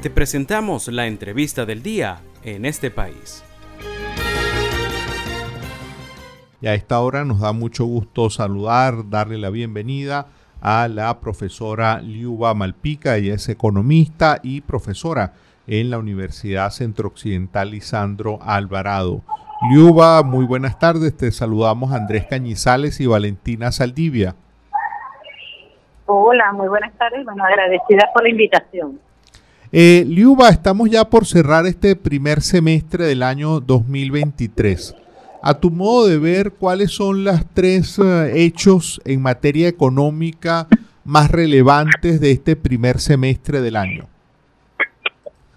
Te presentamos la entrevista del día en este país. Y a esta hora nos da mucho gusto saludar, darle la bienvenida a la profesora Liuba Malpica. Ella es economista y profesora en la Universidad Centro Occidental Lisandro Alvarado. Liuba, muy buenas tardes. Te saludamos Andrés Cañizales y Valentina Saldivia. Hola, muy buenas tardes. Bueno, agradecida por la invitación. Eh, Liuba, estamos ya por cerrar este primer semestre del año 2023. A tu modo de ver, ¿cuáles son los tres eh, hechos en materia económica más relevantes de este primer semestre del año?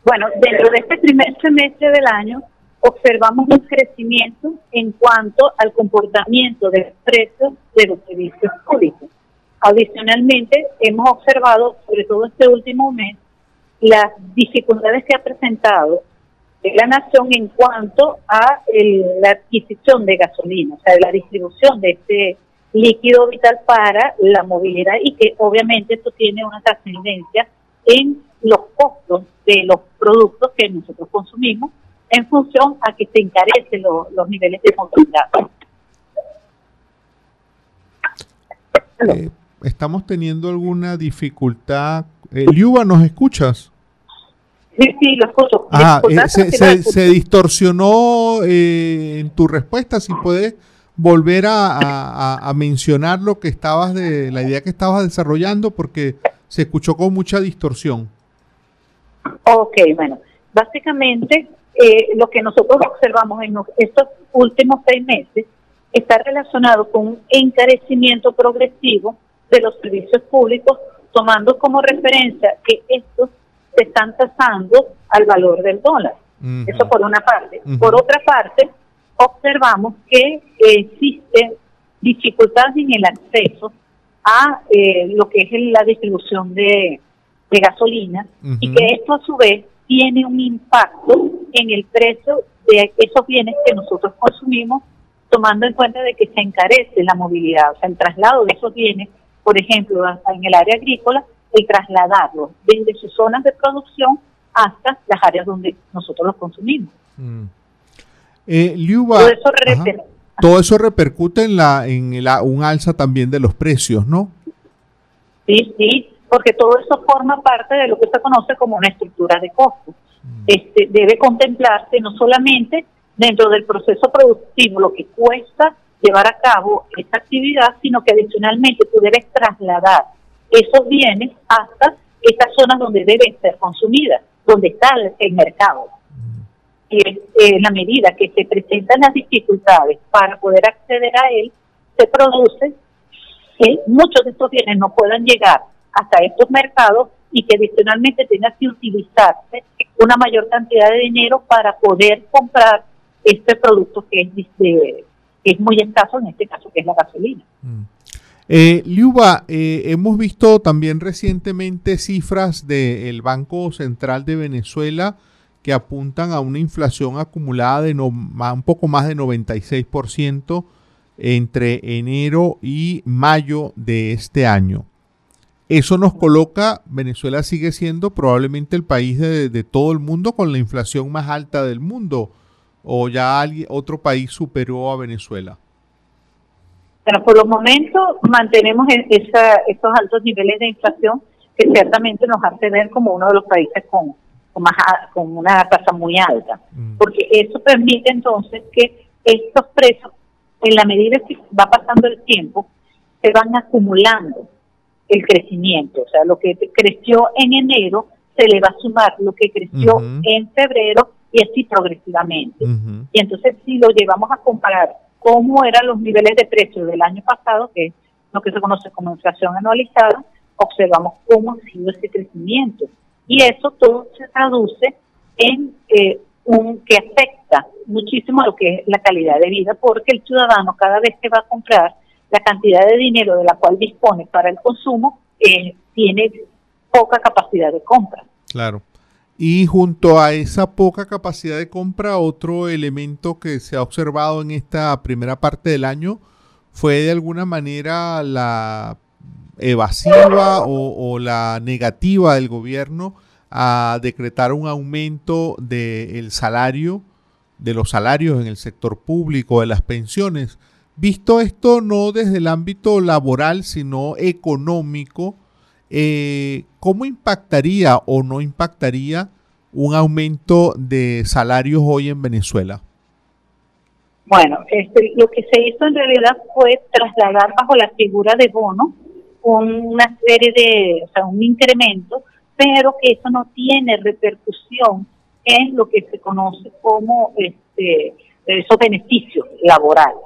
Bueno, dentro de este primer semestre del año observamos un crecimiento en cuanto al comportamiento de los precios de los servicios públicos. Adicionalmente, hemos observado, sobre todo este último mes, las dificultades que ha presentado la nación en cuanto a la adquisición de gasolina, o sea, la distribución de este líquido vital para la movilidad y que obviamente esto tiene una trascendencia en los costos de los productos que nosotros consumimos en función a que se encarecen los niveles de movilidad. Eh, estamos teniendo alguna dificultad. Eh, Liuba, ¿nos escuchas? Sí, sí, lo escucho. Ah, eh, se, distorsionó eh, en tu respuesta. Si puedes volver a, mencionar lo que estabas de la idea que estabas desarrollando, porque se escuchó con mucha distorsión. Ok, bueno, básicamente eh, lo que nosotros observamos en estos últimos seis meses está relacionado con un encarecimiento progresivo de los servicios públicos, tomando como referencia que estos se están tasando al valor del dólar. Eso por una parte. Por otra parte, observamos que existen dificultades en el acceso a eh, lo que es la distribución de, gasolina y que esto a su vez tiene un impacto en el precio de esos bienes que nosotros consumimos, tomando en cuenta de que se encarece la movilidad, o sea, el traslado de esos bienes, por ejemplo, en el área agrícola, y trasladarlo desde sus zonas de producción hasta las áreas donde nosotros los consumimos. Mm. Eh, todo, eso repercute en la en la, un alza también de los precios, ¿no? Sí, sí, porque todo eso forma parte de lo que se conoce como una estructura de costos. Mm. Este, debe contemplarse no solamente dentro del proceso productivo lo que cuesta llevar a cabo esta actividad, sino que adicionalmente tú debes trasladar esos bienes hasta estas zonas donde deben ser consumidas, donde está el, mercado. Y en la medida que se presentan las dificultades para poder acceder a él, se produce que muchos de estos bienes no puedan llegar hasta estos mercados y que adicionalmente tenga que utilizarse una mayor cantidad de dinero para poder comprar este producto que es, que es muy escaso, en este caso que es la gasolina. Mm. Eh, Liuba, eh, hemos visto también recientemente cifras del Banco Central de Venezuela que apuntan a una inflación acumulada de un poco más de 96% entre enero y mayo de este año. Eso nos coloca, Venezuela sigue siendo probablemente el país de, todo el mundo con la inflación más alta del mundo, o ya otro país superó a Venezuela. Pero por los momentos mantenemos esa, esos altos niveles de inflación que ciertamente nos hace ver como uno de los países con, con, más, con una tasa muy alta, mm. porque eso permite entonces que estos precios, en la medida que va pasando el tiempo, se van acumulando el crecimiento, o sea, lo que creció en enero se le va a sumar lo que creció en febrero y así progresivamente. Y entonces si lo llevamos a comparar cómo eran los niveles de precios del año pasado, que es lo que se conoce como inflación anualizada, observamos cómo ha sido ese crecimiento. Y eso todo se traduce en eh, un que afecta muchísimo a lo que es la calidad de vida, porque el ciudadano cada vez que va a comprar la cantidad de dinero de la cual dispone para el consumo, eh, tiene poca capacidad de compra. Claro. Y junto a esa poca capacidad de compra, otro elemento que se ha observado en esta primera parte del año fue de alguna manera la evasiva o, la negativa del gobierno a decretar un aumento del salario, de los salarios en el sector público, de las pensiones. Visto esto no desde el ámbito laboral, sino económico, eh, ¿cómo impactaría o no impactaría un aumento de salarios hoy en Venezuela? Bueno, este, lo que se hizo en realidad fue trasladar bajo la figura de bono una serie de, o sea, un incremento, pero que eso no tiene repercusión en lo que se conoce como este, esos beneficios laborales.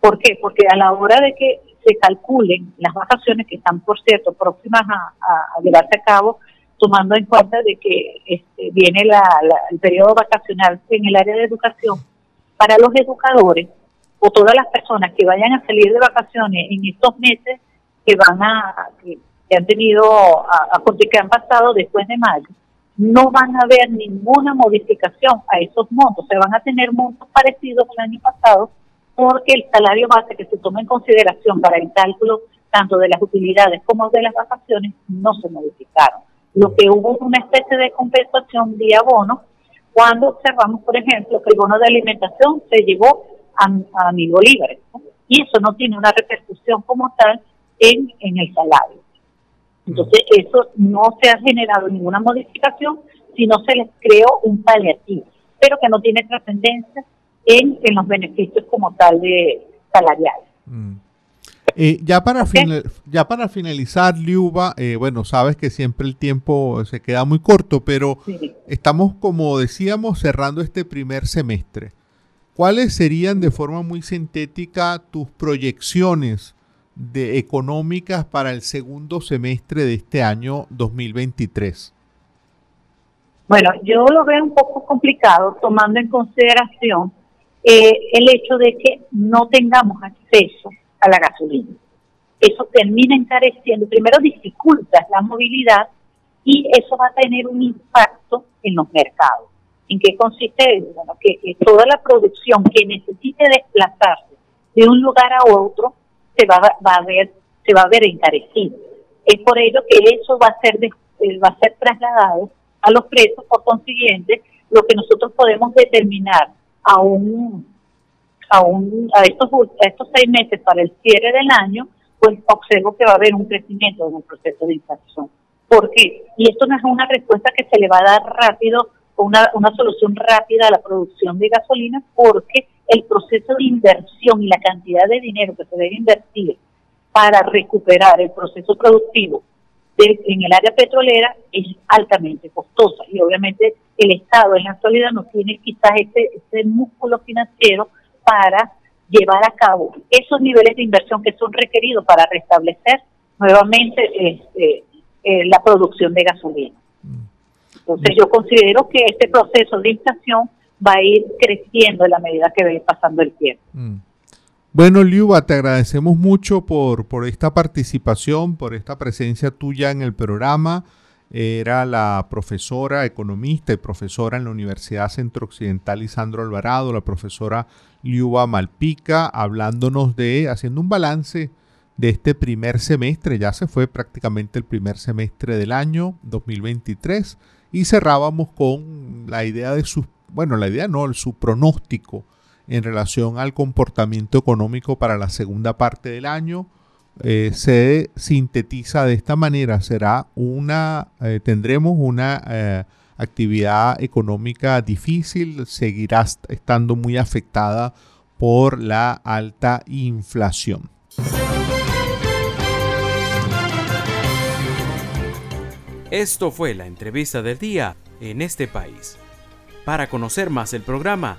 ¿Por qué? Porque a la hora de que se calculen las vacaciones que están, por cierto, próximas a, llevarse a cabo, tomando en cuenta de que este, viene el periodo vacacional en el área de educación, para los educadores o todas las personas que vayan a salir de vacaciones en estos meses que van a que, han tenido a, que han pasado después de mayo no van a haber ninguna modificación a esos montos, se van a tener montos parecidos al año pasado porque el salario base que se toma en consideración para el cálculo tanto de las utilidades como de las vacaciones no se modificaron. Lo que hubo una especie de compensación vía bono cuando observamos, por ejemplo, que el bono de alimentación se llevó a, a mil bolívares. Y eso no tiene una repercusión como tal en, en el salario. Entonces, eso no se ha generado ninguna modificación, sino se les creó un paliativo, pero que no tiene trascendencia en, en los beneficios como tal de salariales. Mm. Eh, ya, para ya para finalizar, Liuba, eh, bueno, sabes que siempre el tiempo se queda muy corto, pero estamos, como decíamos, cerrando este primer semestre. ¿Cuáles serían de forma muy sintética tus proyecciones de económicas para el segundo semestre de este año 2023? Bueno, yo lo veo un poco complicado tomando en consideración eh, el hecho de que no tengamos acceso a la gasolina. Eso termina encareciendo, primero dificulta la movilidad y eso va a tener un impacto en los mercados. ¿En qué consiste? Bueno, que, toda la producción que necesite desplazarse de un lugar a otro se va, va a ver se va a ver encarecido. Es por ello que eso va a ser eh, va a ser trasladado a los precios, por consiguiente, lo que nosotros podemos determinar a un a un a estos a estos seis meses para el cierre del año, pues observo que va a haber un crecimiento en el proceso de inflación. ¿Por qué? Y esto no es una respuesta que se le va a dar rápido, una, una solución rápida a la producción de gasolina, porque el proceso de inversión y la cantidad de dinero que se debe invertir para recuperar el proceso productivo en el área petrolera es altamente costosa y obviamente el Estado en la actualidad no tiene quizás ese, ese músculo financiero para llevar a cabo esos niveles de inversión que son requeridos para restablecer nuevamente este, eh, la producción de gasolina. Entonces yo considero que este proceso de inflación va a ir creciendo en la medida que ve pasando el tiempo. Mm. Bueno, Liuba, te agradecemos mucho por, por esta participación, por esta presencia tuya en el programa. Era la profesora economista y profesora en la Universidad Centro Occidental Isandro Alvarado, la profesora Liuba Malpica, hablándonos de, haciendo un balance de este primer semestre, ya se fue prácticamente el primer semestre del año 2023 y cerrábamos con la idea de sus bueno, la idea no, su pronóstico en relación al comportamiento económico para la segunda parte del año eh, se sintetiza de esta manera. Será una, eh, tendremos una eh, actividad económica difícil, seguirá estando muy afectada por la alta inflación. Esto fue la entrevista del día en este país. Para conocer más el programa,